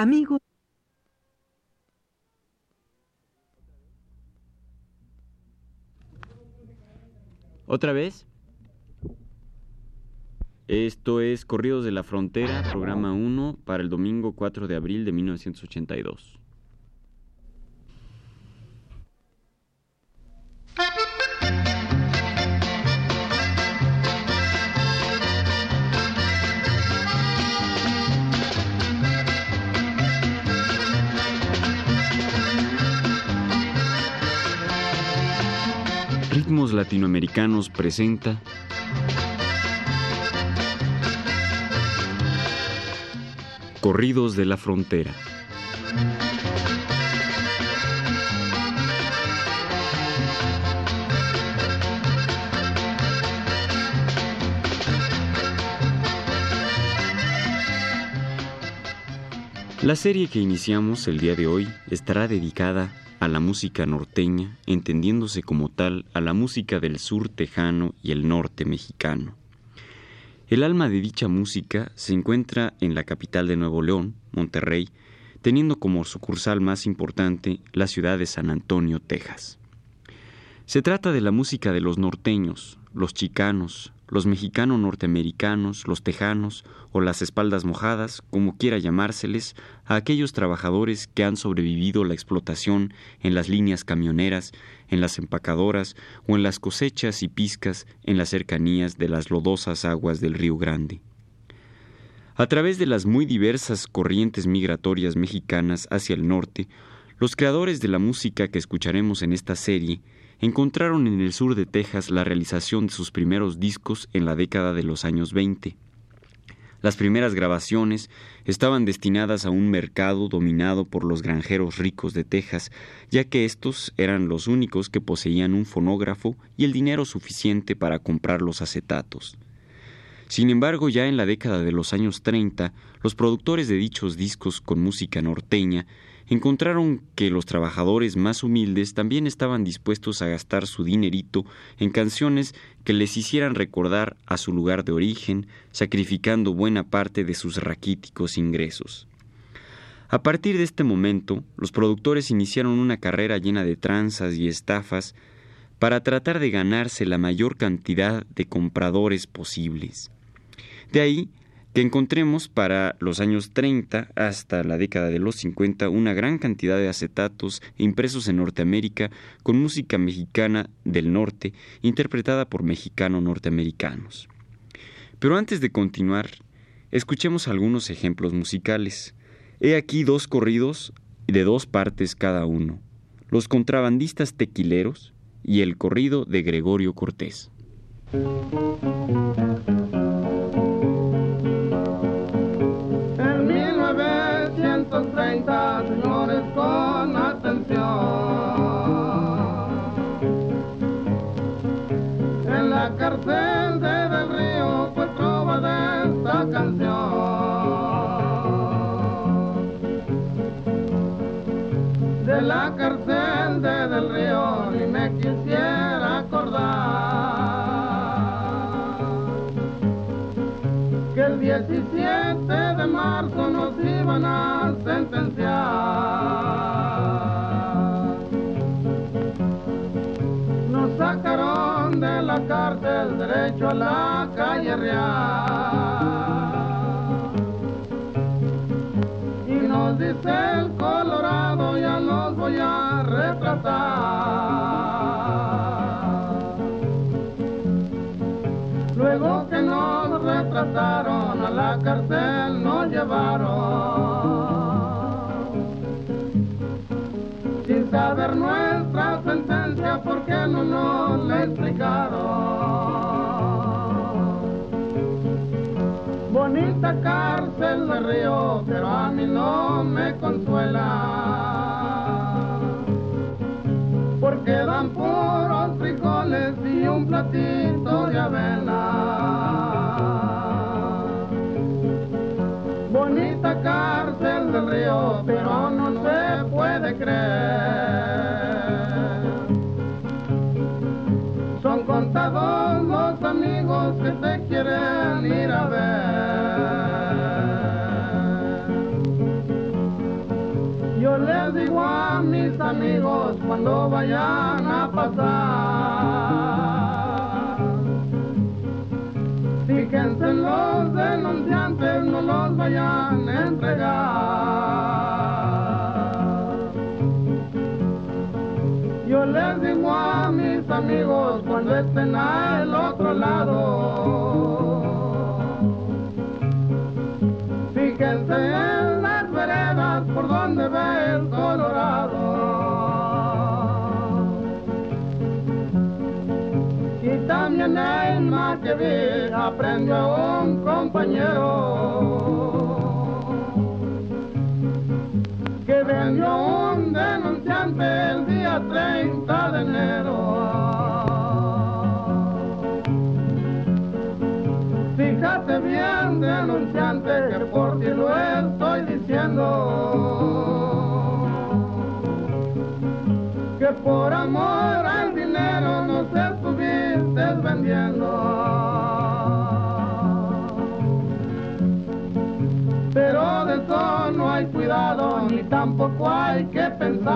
Amigos. ¿Otra vez? Esto es Corridos de la Frontera, programa 1, para el domingo 4 de abril de 1982. Latinoamericanos presenta Corridos de la Frontera. La serie que iniciamos el día de hoy estará dedicada a la música norteña, entendiéndose como tal a la música del sur tejano y el norte mexicano. El alma de dicha música se encuentra en la capital de Nuevo León, Monterrey, teniendo como sucursal más importante la ciudad de San Antonio, Texas. Se trata de la música de los norteños, los chicanos, los mexicanos norteamericanos, los tejanos o las espaldas mojadas, como quiera llamárseles, a aquellos trabajadores que han sobrevivido la explotación en las líneas camioneras, en las empacadoras o en las cosechas y pizcas en las cercanías de las lodosas aguas del Río Grande. A través de las muy diversas corrientes migratorias mexicanas hacia el norte, los creadores de la música que escucharemos en esta serie encontraron en el sur de Texas la realización de sus primeros discos en la década de los años 20. Las primeras grabaciones estaban destinadas a un mercado dominado por los granjeros ricos de Texas, ya que estos eran los únicos que poseían un fonógrafo y el dinero suficiente para comprar los acetatos. Sin embargo, ya en la década de los años 30, los productores de dichos discos con música norteña encontraron que los trabajadores más humildes también estaban dispuestos a gastar su dinerito en canciones que les hicieran recordar a su lugar de origen, sacrificando buena parte de sus raquíticos ingresos. A partir de este momento, los productores iniciaron una carrera llena de tranzas y estafas para tratar de ganarse la mayor cantidad de compradores posibles. De ahí que encontremos para los años 30 hasta la década de los 50 una gran cantidad de acetatos impresos en Norteamérica con música mexicana del norte interpretada por mexicanos norteamericanos. Pero antes de continuar, escuchemos algunos ejemplos musicales. He aquí dos corridos de dos partes cada uno, los contrabandistas tequileros y el corrido de Gregorio Cortés. Señores, con atención. En la cárcel de a la calle real. Y nos dice el Colorado, ya nos voy a retratar. Luego que nos retrataron a la cárcel, nos llevaron. saber nuestra sentencia porque no nos la explicaron. Bonita cárcel de río, pero a mí no me consuela. Porque dan puros frijoles y un platito de avena. Bonita cárcel del río, pero no se puede creer. todos los amigos que te quieren mis amigos cuando vayan a pasar. Fíjense los denunciantes, no los vayan a entregar. Yo les digo a mis amigos cuando estén al otro lado. Más que vi aprendió a un compañero que vendió un denunciante el día 30 de enero. Fíjate bien, denunciante, que por ti lo estoy diciendo. Que por amor al dinero estuviste vendiendo. Pero de eso no hay cuidado, ni tampoco hay que pensar.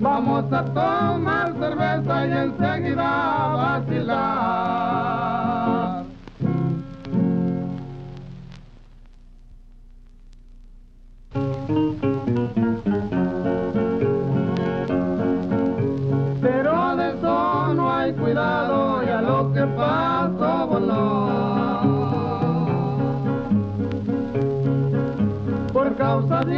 Vamos a tomar cerveza y enseguida vacilar. Causa de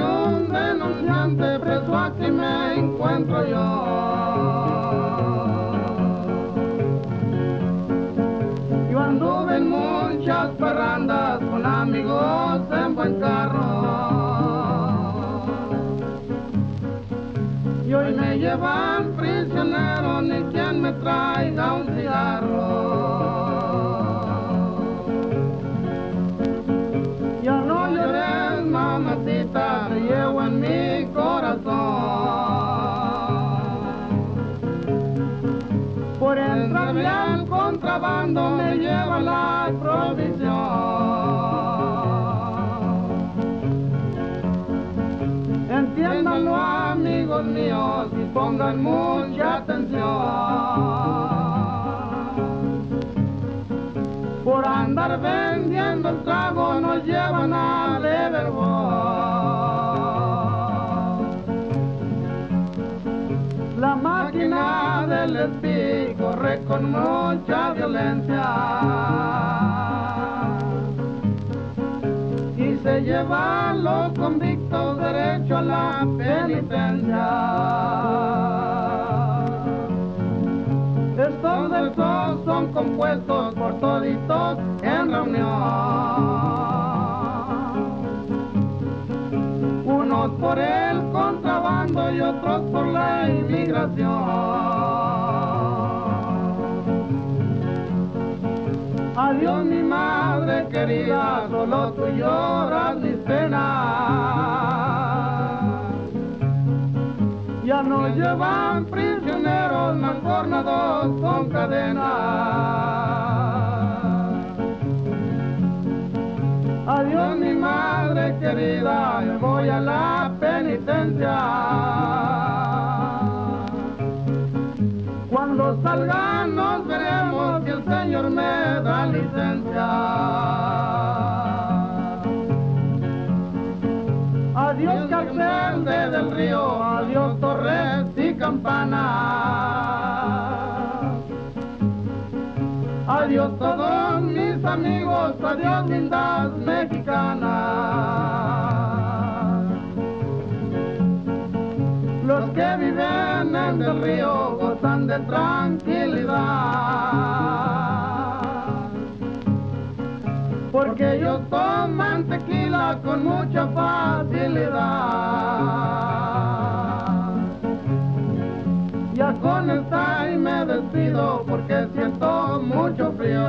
contrabando me lleva la provisión. Entiéndanlo, amigos míos, y pongan mucha atención. Por andar vendiendo el trago nos llevan a Leverbo. La máquina del espí corre con mucha violencia y se lleva a los convictos derecho a la penitencia. Estos versos son compuestos por toditos en reunión. Unos por el contrabando y otros por la inmigración. Adiós mi madre querida, solo tú lloras mis penas. Ya no llevan prisioneros, mancornados con cadenas. Adiós mi madre querida, yo voy a la penitencia. Cuando salga Señor me da licencia. Adiós cárcel de del río, adiós torres y campanas. Adiós todos mis amigos, adiós lindas mexicanas. Los que viven en el río gozan de tranquilidad. Porque ellos toman tequila con mucha facilidad. Ya con esta y me despido porque siento mucho frío.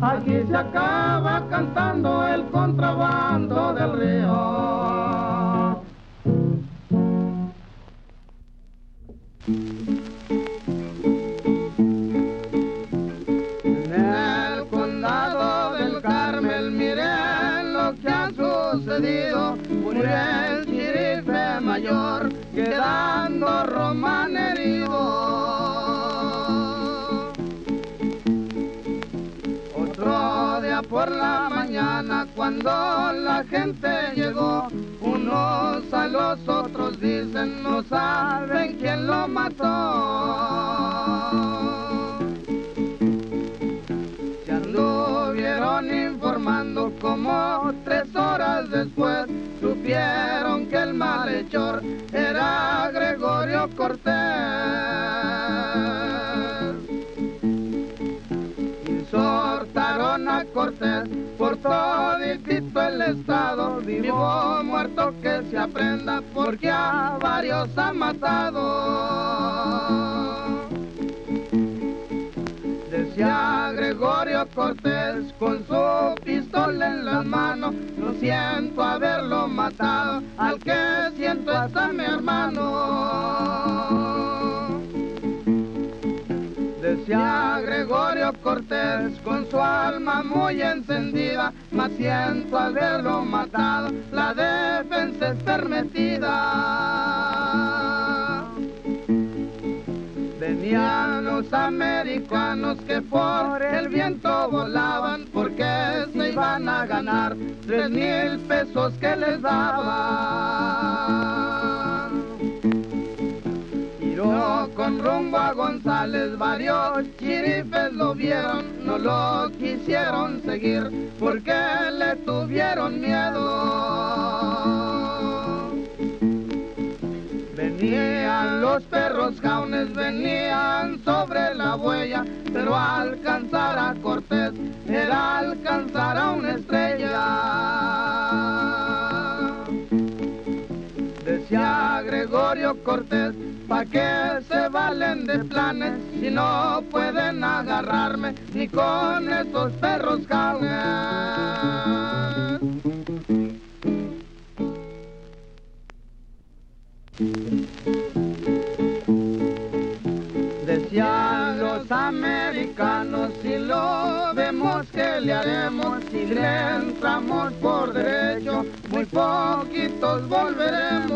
Aquí se acaba cantando el contrabando del río. La gente llegó, unos a los otros dicen, no saben quién lo mató. como tres horas después supieron que el malhechor era Gregorio Cortés. Cortés por todo el estado, vivo muerto que se aprenda porque a varios ha matado. Decía Gregorio Cortés con su pistola en las manos, no siento haberlo matado, al que siento hasta mi hermano. Decía Gregorio Cortés con su alma muy encendida, mas siento haberlo matado, la defensa es permitida. Venían los americanos que por el viento volaban porque se iban a ganar tres mil pesos que les daban. Tiró con rumbo a González, varios chirifes lo vieron, no lo quisieron seguir porque le tuvieron miedo. Venían los perros jaunes, venían sobre la huella, pero alcanzar a Cortés era alcanzar a una estrella. Decía Gregorio Cortés, pa' que se valen de planes si no pueden agarrarme ni con esos perros jaunes. Decían los americanos, si lo vemos, que le haremos? Si le entramos por derecho, muy poquitos volveremos.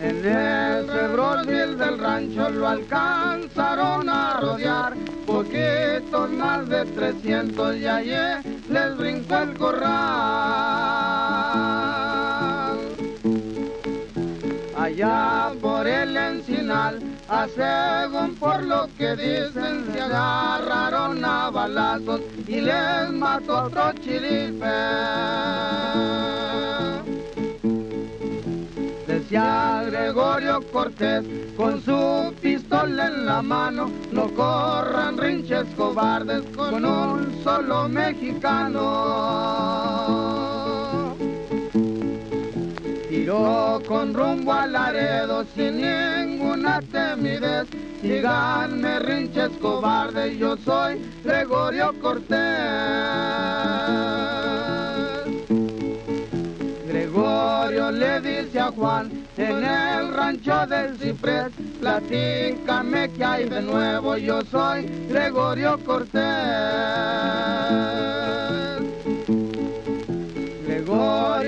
En el Rebrosil del rancho lo alcanzaron a rodear, poquitos más de 300 y ayer les brincó el corral. Allá por el encinal, a según por lo que dicen, se agarraron a balazos y les mató otro chilipe. Decía Gregorio Cortés con su pistola en la mano, no corran rinches cobardes con un solo mexicano. Tiró con rumbo al Laredo sin ninguna timidez, síganme rinches cobardes, yo soy Gregorio Cortés. Gregorio le dice a Juan, en el rancho del ciprés, platícame que hay de nuevo, yo soy Gregorio Cortés.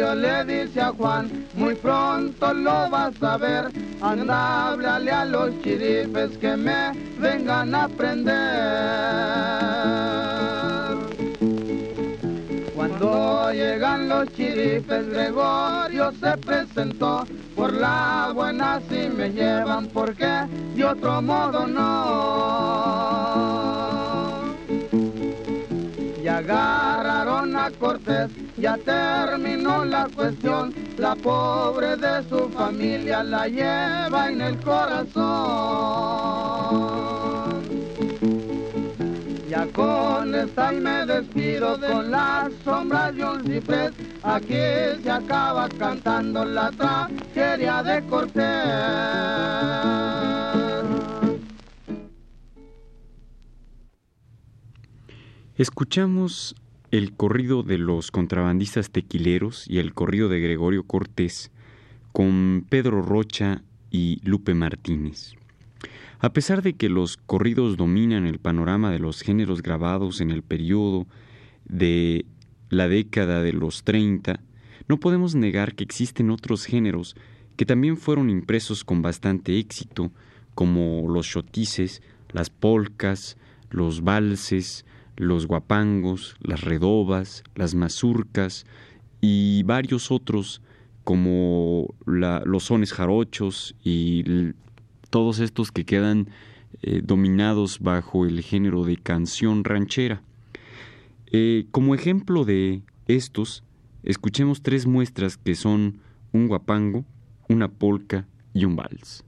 Gregorio le dice a Juan, muy pronto lo vas a ver, anda, háblale a los chirifes que me vengan a prender. Cuando llegan los chirifes, Gregorio se presentó. Por la buena si me llevan, porque de otro modo no. Y agarraron a Cortés, ya terminó la cuestión. La pobre de su familia la lleva en el corazón. Ya con esta me despido con las sombras de un ciprés. Aquí se acaba cantando la tragedia de Cortés. Escuchamos el corrido de los contrabandistas tequileros y el corrido de Gregorio Cortés con Pedro Rocha y Lupe Martínez. A pesar de que los corridos dominan el panorama de los géneros grabados en el periodo de la década de los 30, no podemos negar que existen otros géneros que también fueron impresos con bastante éxito, como los chotices, las polcas, los valses, los guapangos, las redobas, las mazurcas y varios otros como los sones jarochos y todos estos que quedan eh, dominados bajo el género de canción ranchera. Eh, como ejemplo de estos, escuchemos tres muestras que son un guapango, una polca y un vals.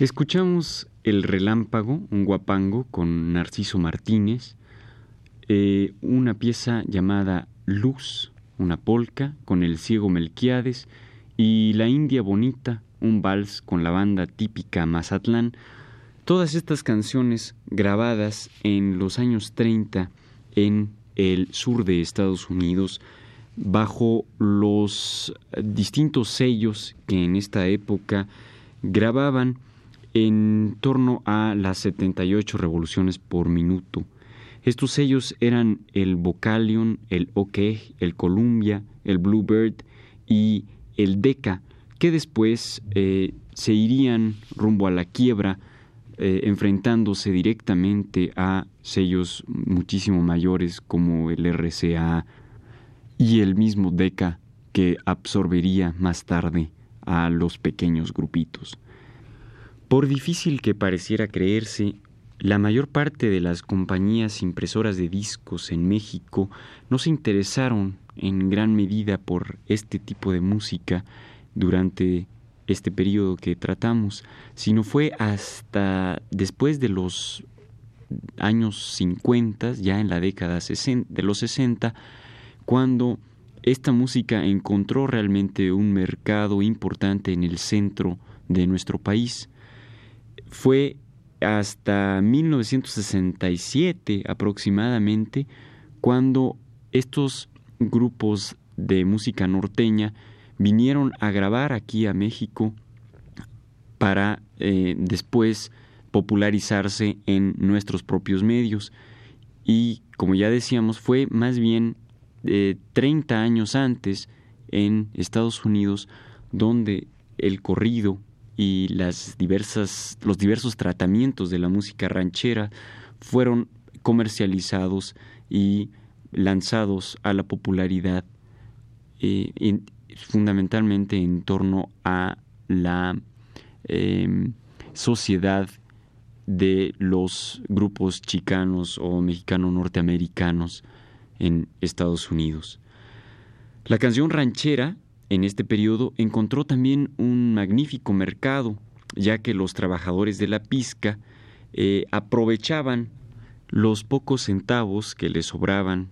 Escuchamos El Relámpago, un guapango con Narciso Martínez, eh, una pieza llamada Luz, una polca con el ciego Melquiades y La India Bonita, un vals con la banda típica Mazatlán. Todas estas canciones grabadas en los años 30 en el sur de Estados Unidos bajo los distintos sellos que en esta época grababan en torno a las 78 revoluciones por minuto. Estos sellos eran el Vocalion, el OK, el Columbia, el Bluebird y el Decca, que después eh, se irían rumbo a la quiebra, eh, enfrentándose directamente a sellos muchísimo mayores como el RCA y el mismo Decca que absorbería más tarde a los pequeños grupitos. Por difícil que pareciera creerse, la mayor parte de las compañías impresoras de discos en México no se interesaron en gran medida por este tipo de música durante este periodo que tratamos, sino fue hasta después de los años 50, ya en la década de los 60, cuando esta música encontró realmente un mercado importante en el centro de nuestro país. Fue hasta 1967 aproximadamente cuando estos grupos de música norteña vinieron a grabar aquí a México para eh, después popularizarse en nuestros propios medios. Y como ya decíamos, fue más bien 30 años antes en Estados Unidos donde el corrido y las diversas, los diversos tratamientos de la música ranchera fueron comercializados y lanzados a la popularidad eh, fundamentalmente en torno a la em, sociedad de los grupos chicanos o mexicano-norteamericanos en Estados Unidos. La canción ranchera en este periodo encontró también un magnífico mercado, ya que los trabajadores de la pizca eh, aprovechaban los pocos centavos que les sobraban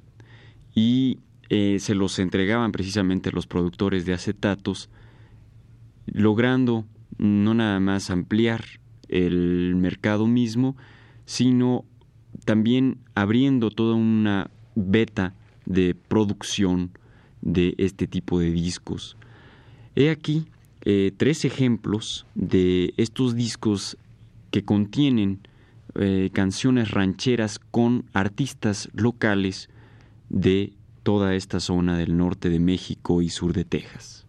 y eh, se los entregaban precisamente los productores de acetatos, logrando no nada más ampliar el mercado mismo, sino también abriendo toda una beta de producción de este tipo de discos. He aquí eh, tres ejemplos de estos discos que contienen eh, canciones rancheras con artistas locales de toda esta zona del norte de México y sur de Texas.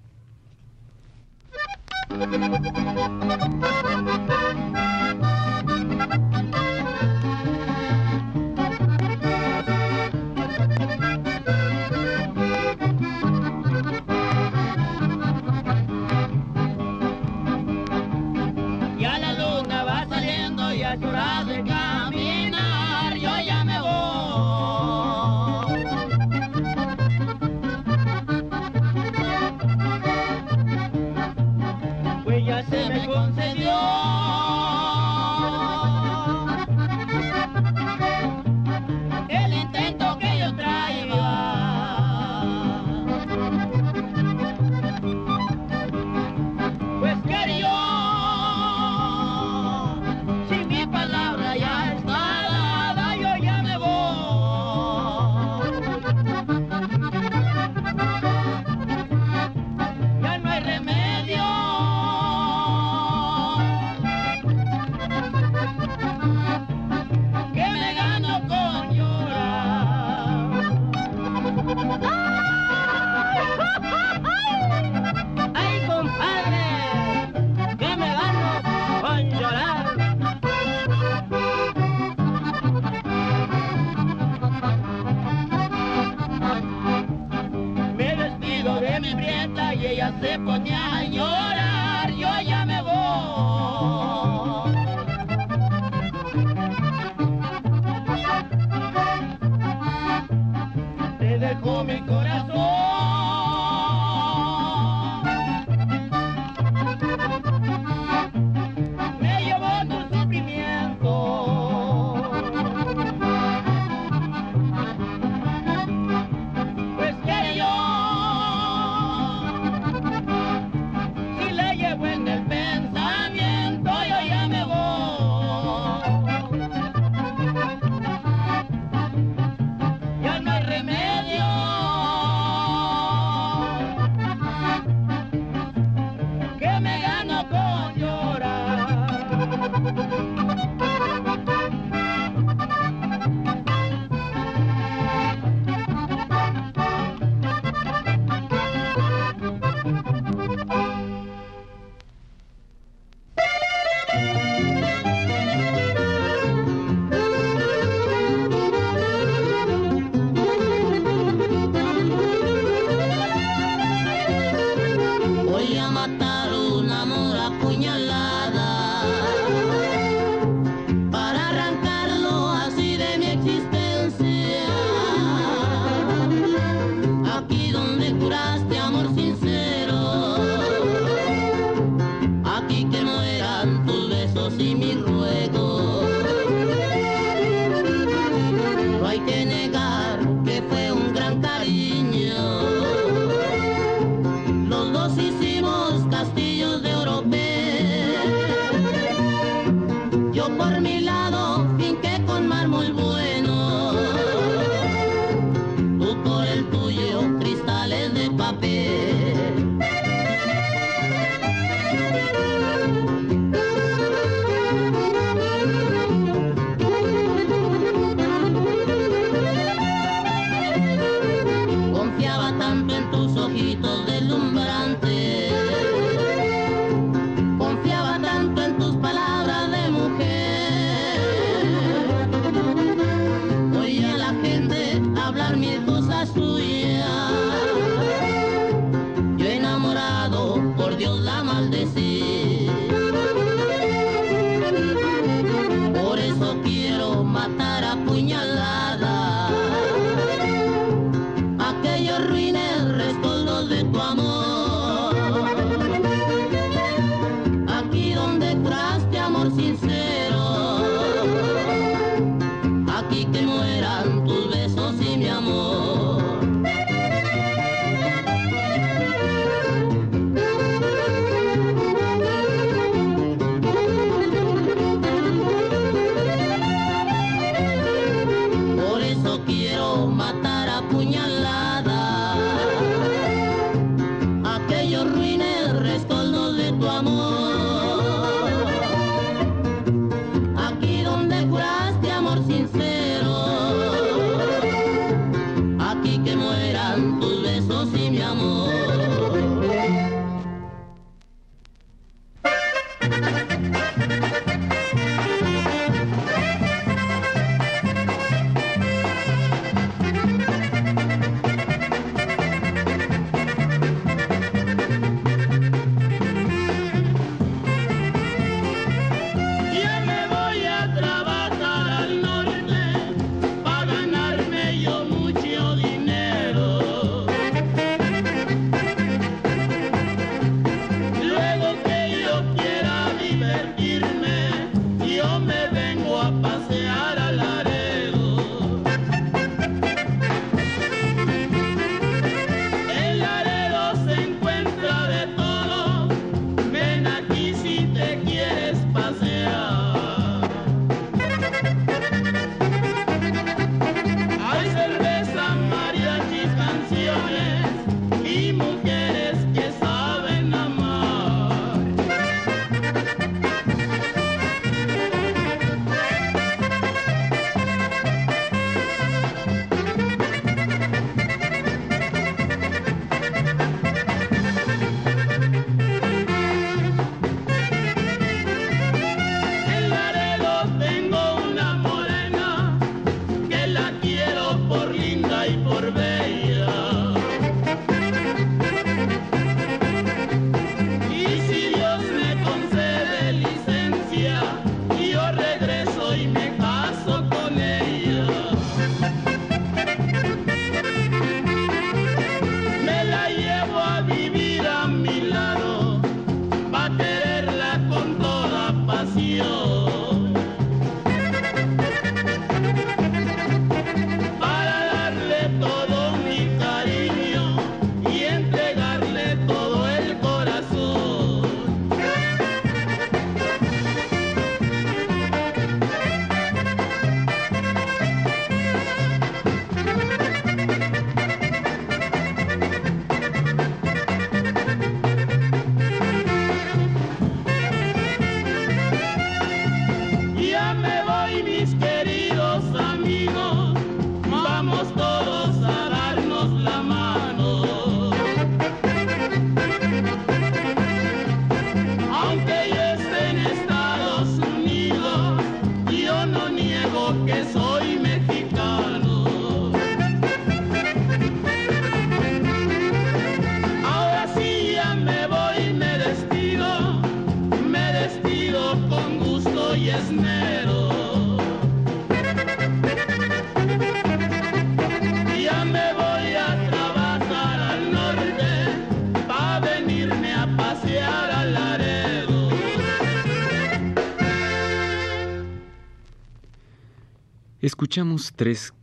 Tres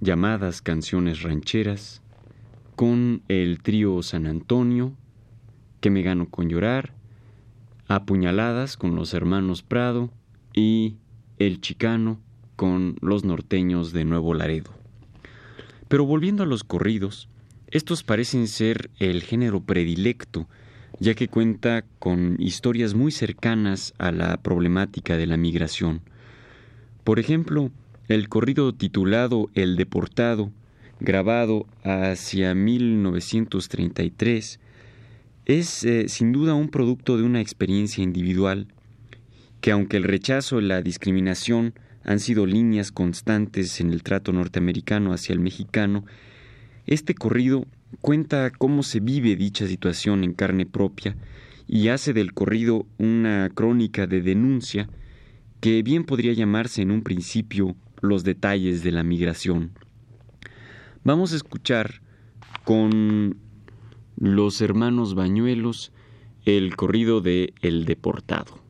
llamadas canciones rancheras con el trío San Antonio, Que me gano con llorar, Apuñaladas con los hermanos Prado y El Chicano con los norteños de Nuevo Laredo. Pero volviendo a los corridos, estos parecen ser el género predilecto, ya que cuenta con historias muy cercanas a la problemática de la migración. Por ejemplo, el corrido titulado El Deportado, grabado hacia 1933, es eh, sin duda un producto de una experiencia individual, que aunque el rechazo y la discriminación han sido líneas constantes en el trato norteamericano hacia el mexicano, este corrido cuenta cómo se vive dicha situación en carne propia y hace del corrido una crónica de denuncia que bien podría llamarse en un principio los detalles de la migración. Vamos a escuchar con los hermanos Bañuelos el corrido de El Deportado.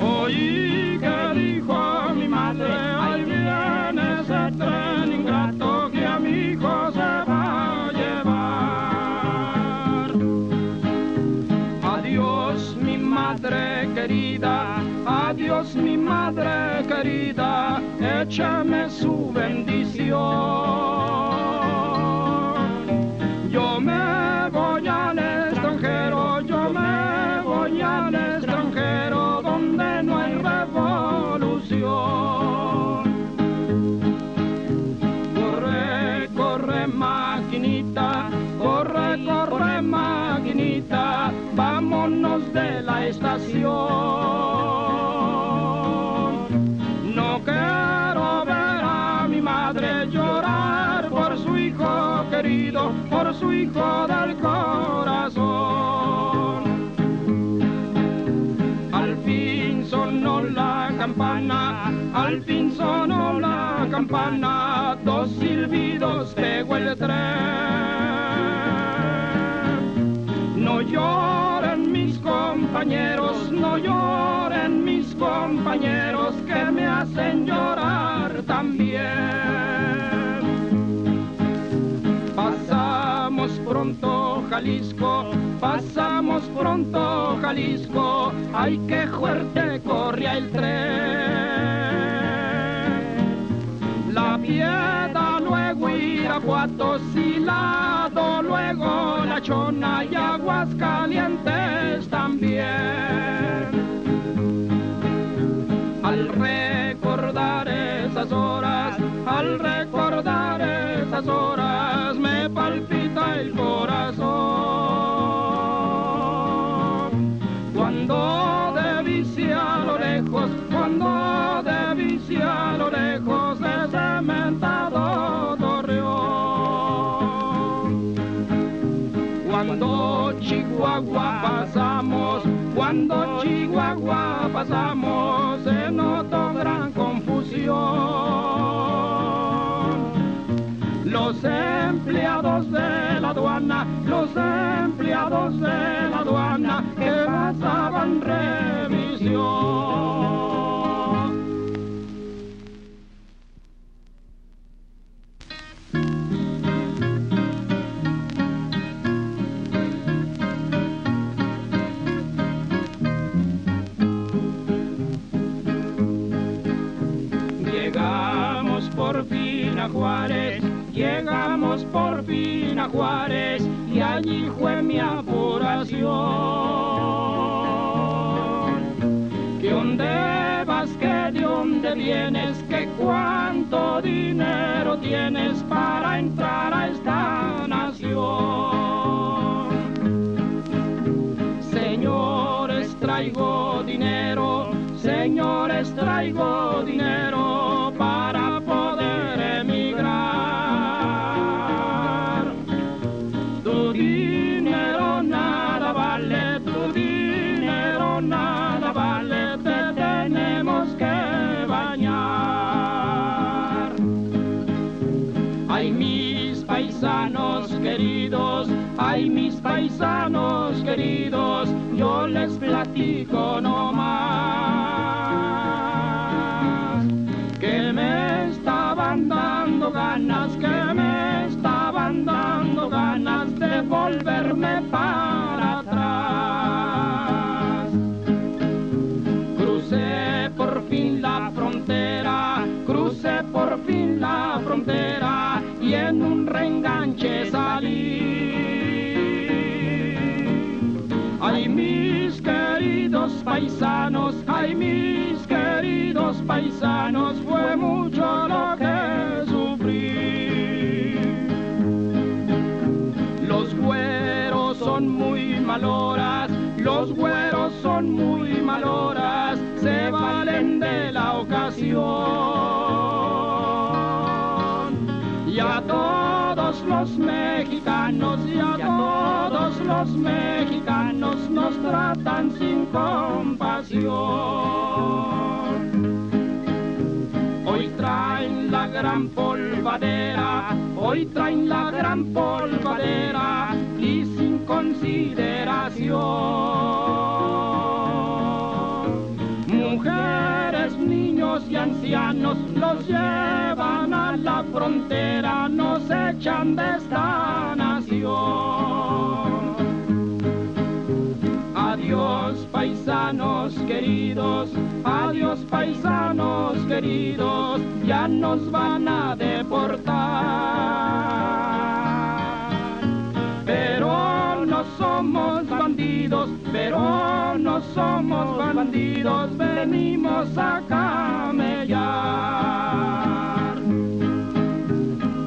Oí que dijo mi madre, ahí viene ese tren ingrato que a mi hijo se va a llevar. Adiós mi madre querida, adiós mi madre querida, échame su bendición. Del corazón. Al fin sonó la campana, al fin sonó la campana, dos silbidos pegó el tren. No lloren mis compañeros, no lloren mis compañeros que me hacen llorar también. Jalisco, pasamos pronto Jalisco, ay que fuerte corría el tren. La piedra luego Irapuato, Silado, luego La Chona y Aguas Calientes también al recordar esas horas, al recordar esas horas, cuando Chihuahua pasamos, se notó gran confusión. Los empleados de la aduana, los empleados de la aduana que pasaban revisión. Juárez, llegamos por fin a Juárez y allí fue mi apuración. ¿Qué dónde vas que Dios dónde vienes, que cuánto dinero tienes para entrar a esta nación. Señores, traigo dinero, señores, traigo nada vale, te tenemos que bañar. Ay, mis paisanos queridos, ay, mis paisanos queridos, yo les platico nomás Y a todos los mexicanos, y a todos los mexicanos nos tratan sin compasión. Hoy traen la gran polvadera, hoy traen la gran polvadera y sin consideración. Mujeres, y ancianos los llevan a la frontera, nos echan de esta nación. Adiós paisanos queridos, adiós paisanos queridos, ya nos van a deportar. Pero no somos bandidos, pero no somos bandidos, venimos a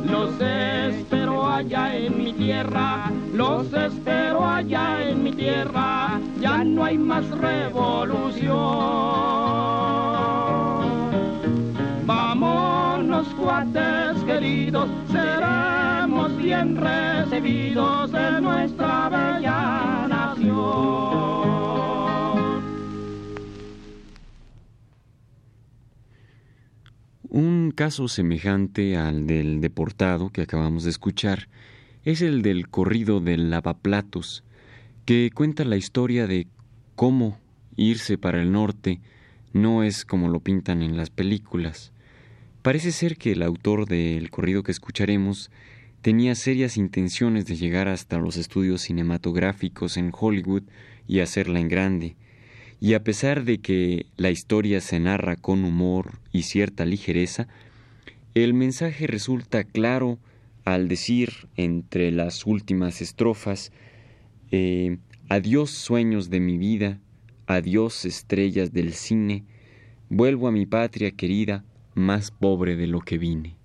Los espero allá en mi tierra, los espero allá en mi tierra, ya no hay más revolución. Vámonos cuates queridos, seremos bien recibidos en nuestra bella nación. Un caso semejante al del deportado que acabamos de escuchar. Es el del corrido del lavaplatos, que cuenta la historia de cómo irse para el norte. No es como lo pintan en las películas. Parece ser que el autor del corrido que escucharemos tenía serias intenciones de llegar hasta los estudios cinematográficos en Hollywood y hacerla en grande, y a pesar de que la historia se narra con humor y cierta ligereza, el mensaje resulta claro al decir entre las últimas estrofas eh, Adiós sueños de mi vida, adiós estrellas del cine, vuelvo a mi patria querida, más pobre de lo que vine.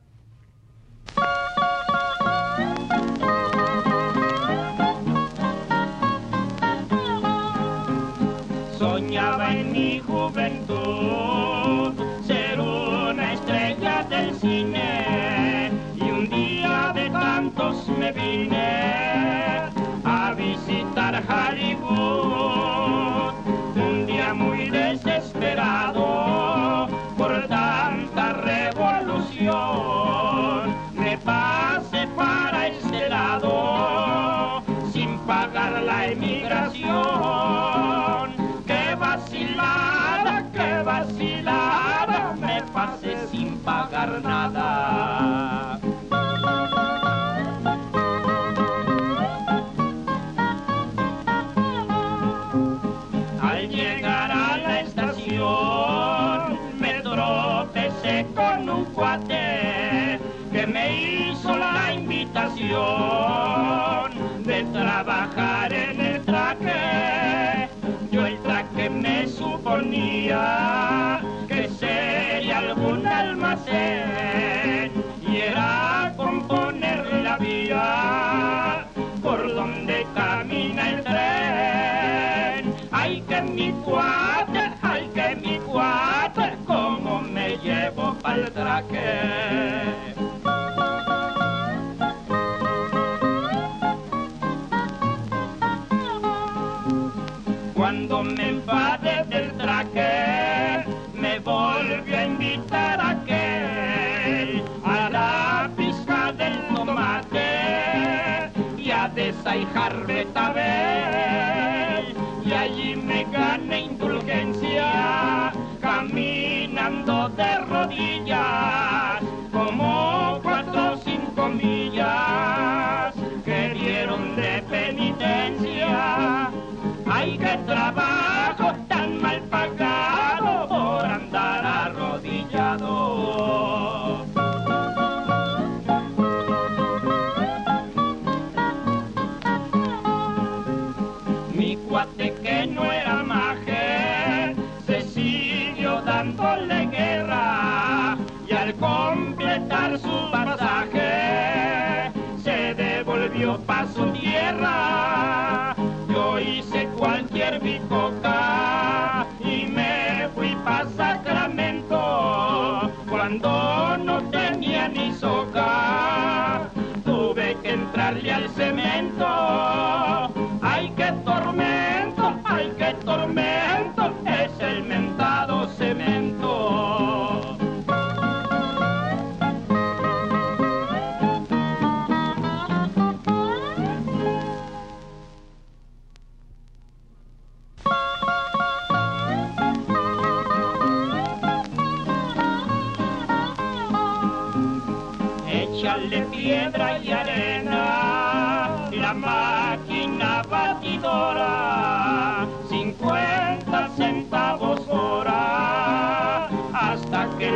que sería algún almacén y era componer la vía por donde camina el tren. Ay, que mi cuate, ay, que mi cuate, cómo me llevo para el traque. carpeta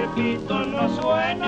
repito no suena.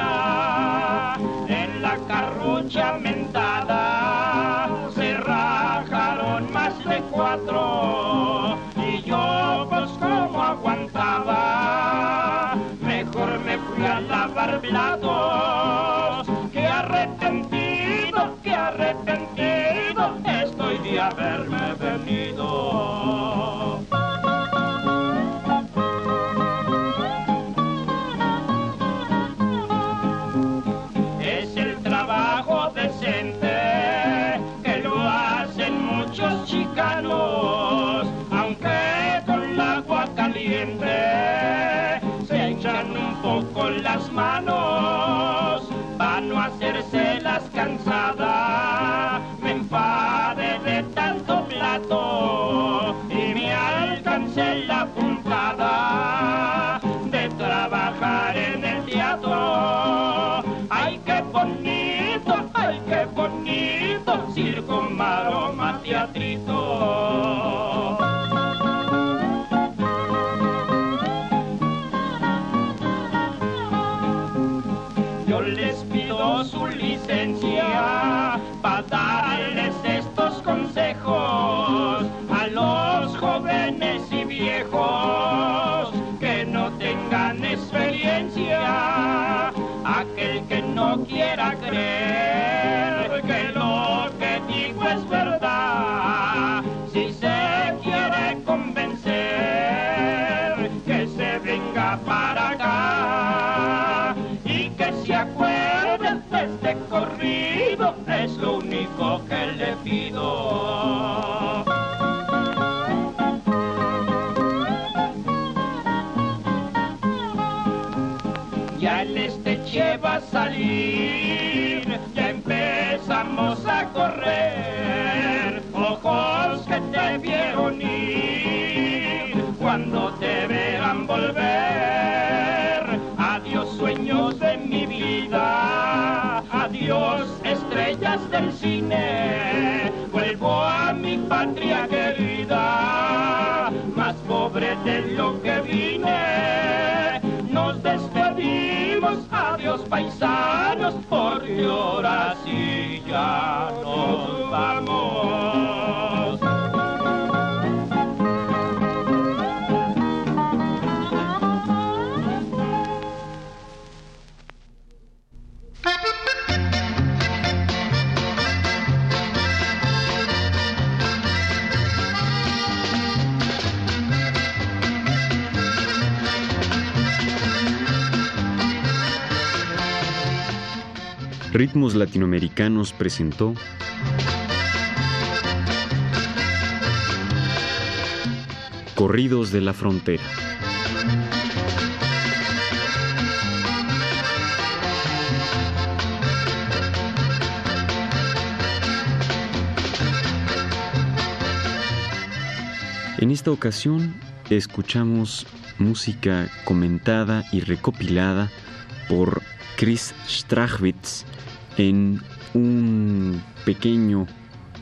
darkness. del cine, vuelvo a mi patria querida, más pobre de lo que vine, nos despedimos, adiós paisaje. Ritmos Latinoamericanos presentó Corridos de la Frontera. En esta ocasión escuchamos música comentada y recopilada por Chris Strachwitz en un pequeño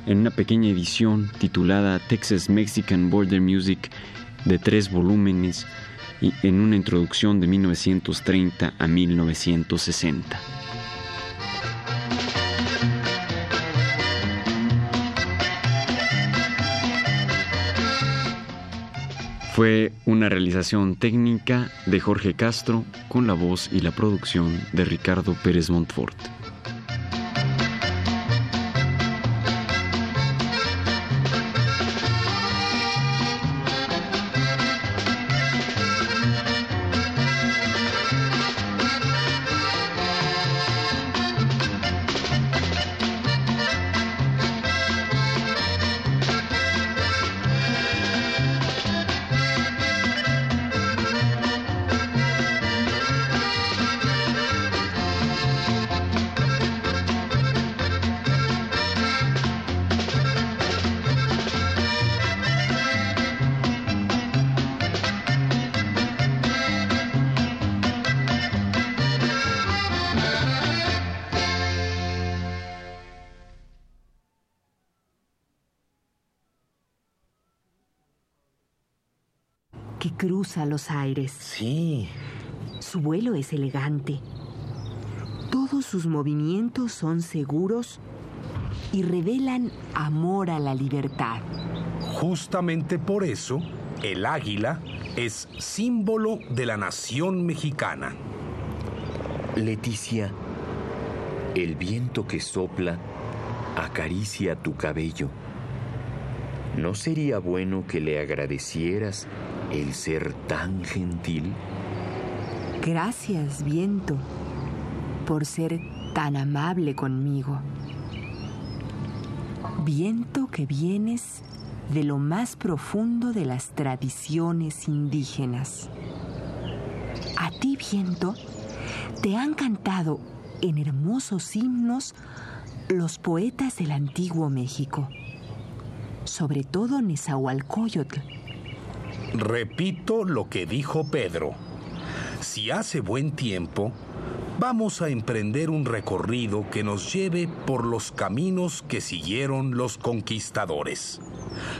en una pequeña edición titulada Texas Mexican Border Music de tres volúmenes y en una introducción de 1930 a 1960. Fue una realización técnica de Jorge Castro con la voz y la producción de Ricardo Pérez Montfort. Cruza los aires. Sí. Su vuelo es elegante. Todos sus movimientos son seguros y revelan amor a la libertad. Justamente por eso, el águila es símbolo de la nación mexicana. Leticia, el viento que sopla acaricia tu cabello. ¿No sería bueno que le agradecieras el ser tan gentil? Gracias, viento, por ser tan amable conmigo. Viento que vienes de lo más profundo de las tradiciones indígenas. A ti, viento, te han cantado en hermosos himnos los poetas del antiguo México, sobre todo Nezahualcóyotl. Repito lo que dijo Pedro. Si hace buen tiempo, vamos a emprender un recorrido que nos lleve por los caminos que siguieron los conquistadores.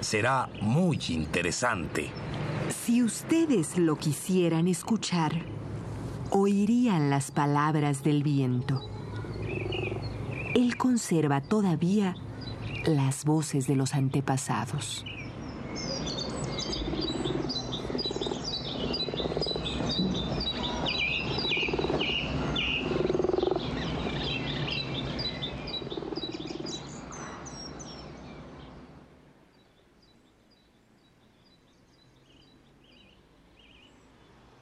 Será muy interesante. Si ustedes lo quisieran escuchar, oirían las palabras del viento. Él conserva todavía las voces de los antepasados.